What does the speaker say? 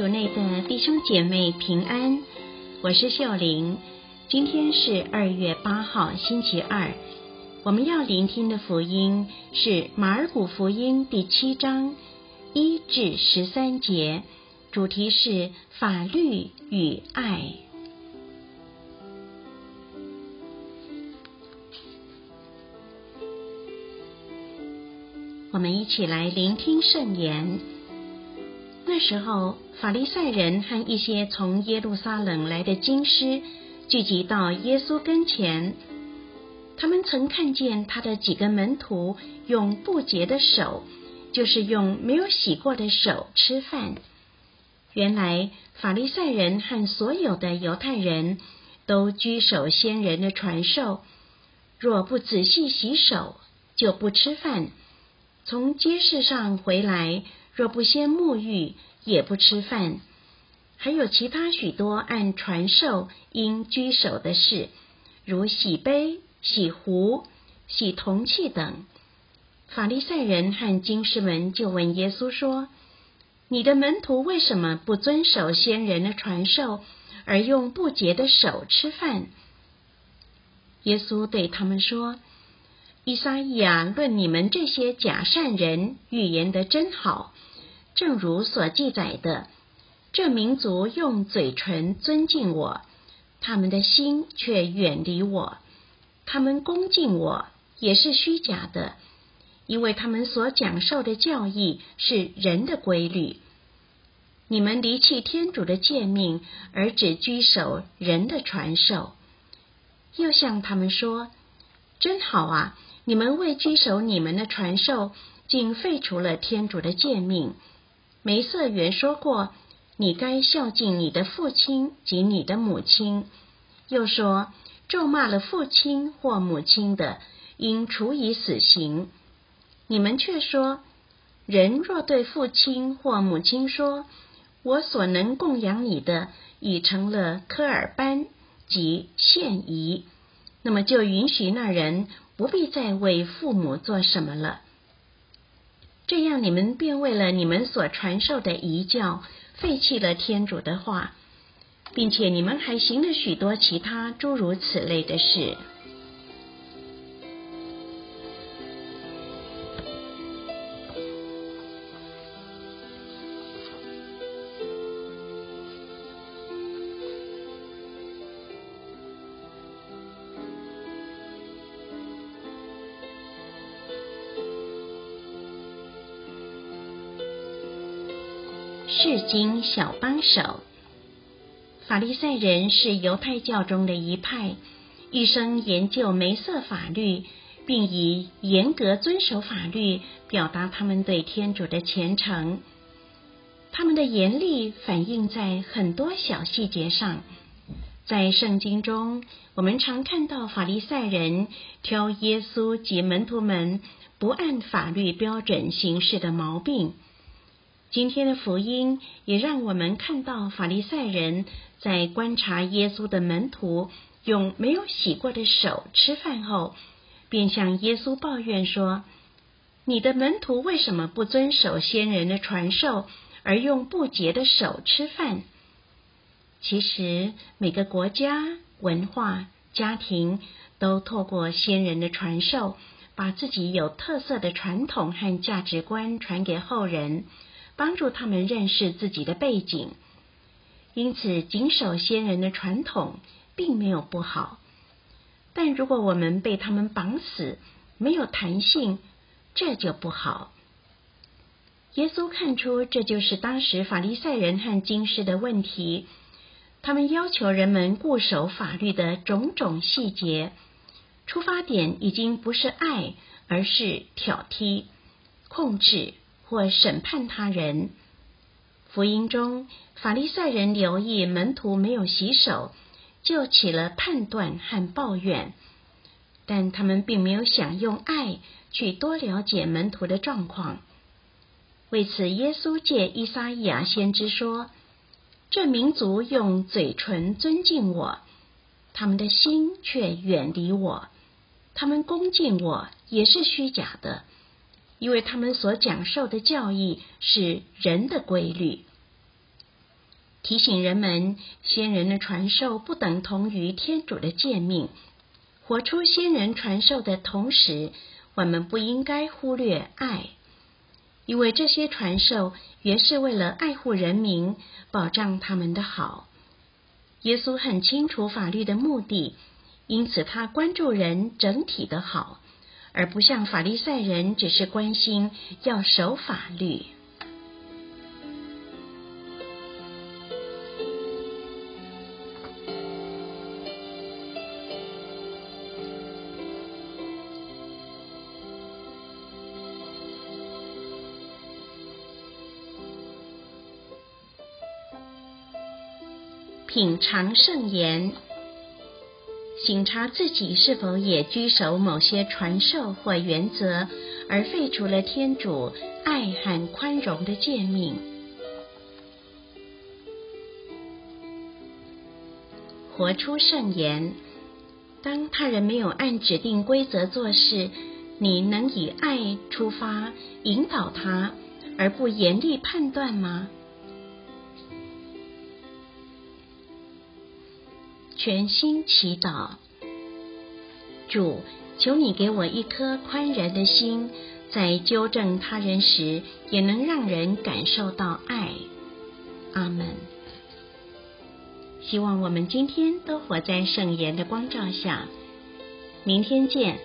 主内的弟兄姐妹平安，我是秀玲。今天是二月八号，星期二。我们要聆听的福音是马尔谷福音第七章一至十三节，主题是法律与爱。我们一起来聆听圣言。时候，法利赛人和一些从耶路撒冷来的经师聚集到耶稣跟前。他们曾看见他的几个门徒用不洁的手，就是用没有洗过的手吃饭。原来，法利赛人和所有的犹太人都居守先人的传授，若不仔细洗手，就不吃饭。从街市上回来。若不先沐浴，也不吃饭。还有其他许多按传授应居守的事，如洗杯、洗壶、洗铜器等。法利赛人和经师们就问耶稣说：“你的门徒为什么不遵守先人的传授，而用不洁的手吃饭？”耶稣对他们说：“伊撒伊亚论你们这些假善人预言的真好。”正如所记载的，这民族用嘴唇尊敬我，他们的心却远离我；他们恭敬我也是虚假的，因为他们所讲授的教义是人的规律。你们离弃天主的诫命，而只居守人的传授。又向他们说：“真好啊！你们为居守你们的传授，竟废除了天主的诫命。”梅瑟原说过：“你该孝敬你的父亲及你的母亲。”又说：“咒骂了父亲或母亲的，应处以死刑。”你们却说：“人若对父亲或母亲说：‘我所能供养你的已成了科尔班及现仪’，那么就允许那人不必再为父母做什么了。”这样，你们便为了你们所传授的遗教，废弃了天主的话，并且你们还行了许多其他诸如此类的事。世经小帮手，法利赛人是犹太教中的一派，一生研究梅瑟法律，并以严格遵守法律表达他们对天主的虔诚。他们的严厉反映在很多小细节上。在圣经中，我们常看到法利赛人挑耶稣及门徒们不按法律标准行事的毛病。今天的福音也让我们看到法利赛人在观察耶稣的门徒用没有洗过的手吃饭后，便向耶稣抱怨说：“你的门徒为什么不遵守先人的传授，而用不洁的手吃饭？”其实，每个国家、文化、家庭都透过先人的传授，把自己有特色的传统和价值观传给后人。帮助他们认识自己的背景，因此谨守先人的传统并没有不好。但如果我们被他们绑死，没有弹性，这就不好。耶稣看出这就是当时法利赛人和经师的问题，他们要求人们固守法律的种种细节，出发点已经不是爱，而是挑剔、控制。或审判他人。福音中，法利赛人留意门徒没有洗手，就起了判断和抱怨，但他们并没有想用爱去多了解门徒的状况。为此，耶稣借伊撒伊亚先知说：“这民族用嘴唇尊敬我，他们的心却远离我；他们恭敬我，也是虚假的。”因为他们所讲授的教义是人的规律。提醒人们，先人的传授不等同于天主的诫命。活出先人传授的同时，我们不应该忽略爱，因为这些传授原是为了爱护人民，保障他们的好。耶稣很清楚法律的目的，因此他关注人整体的好，而不像法利赛人只是关心要守法律。品尝圣言，警察自己是否也拘守某些传授或原则，而废除了天主爱和宽容的诫命。活出圣言。当他人没有按指定规则做事，你能以爱出发引导他，而不严厉判断吗？全心祈祷，主，求你给我一颗宽仁的心，在纠正他人时，也能让人感受到爱。阿门。希望我们今天都活在圣言的光照下。明天见。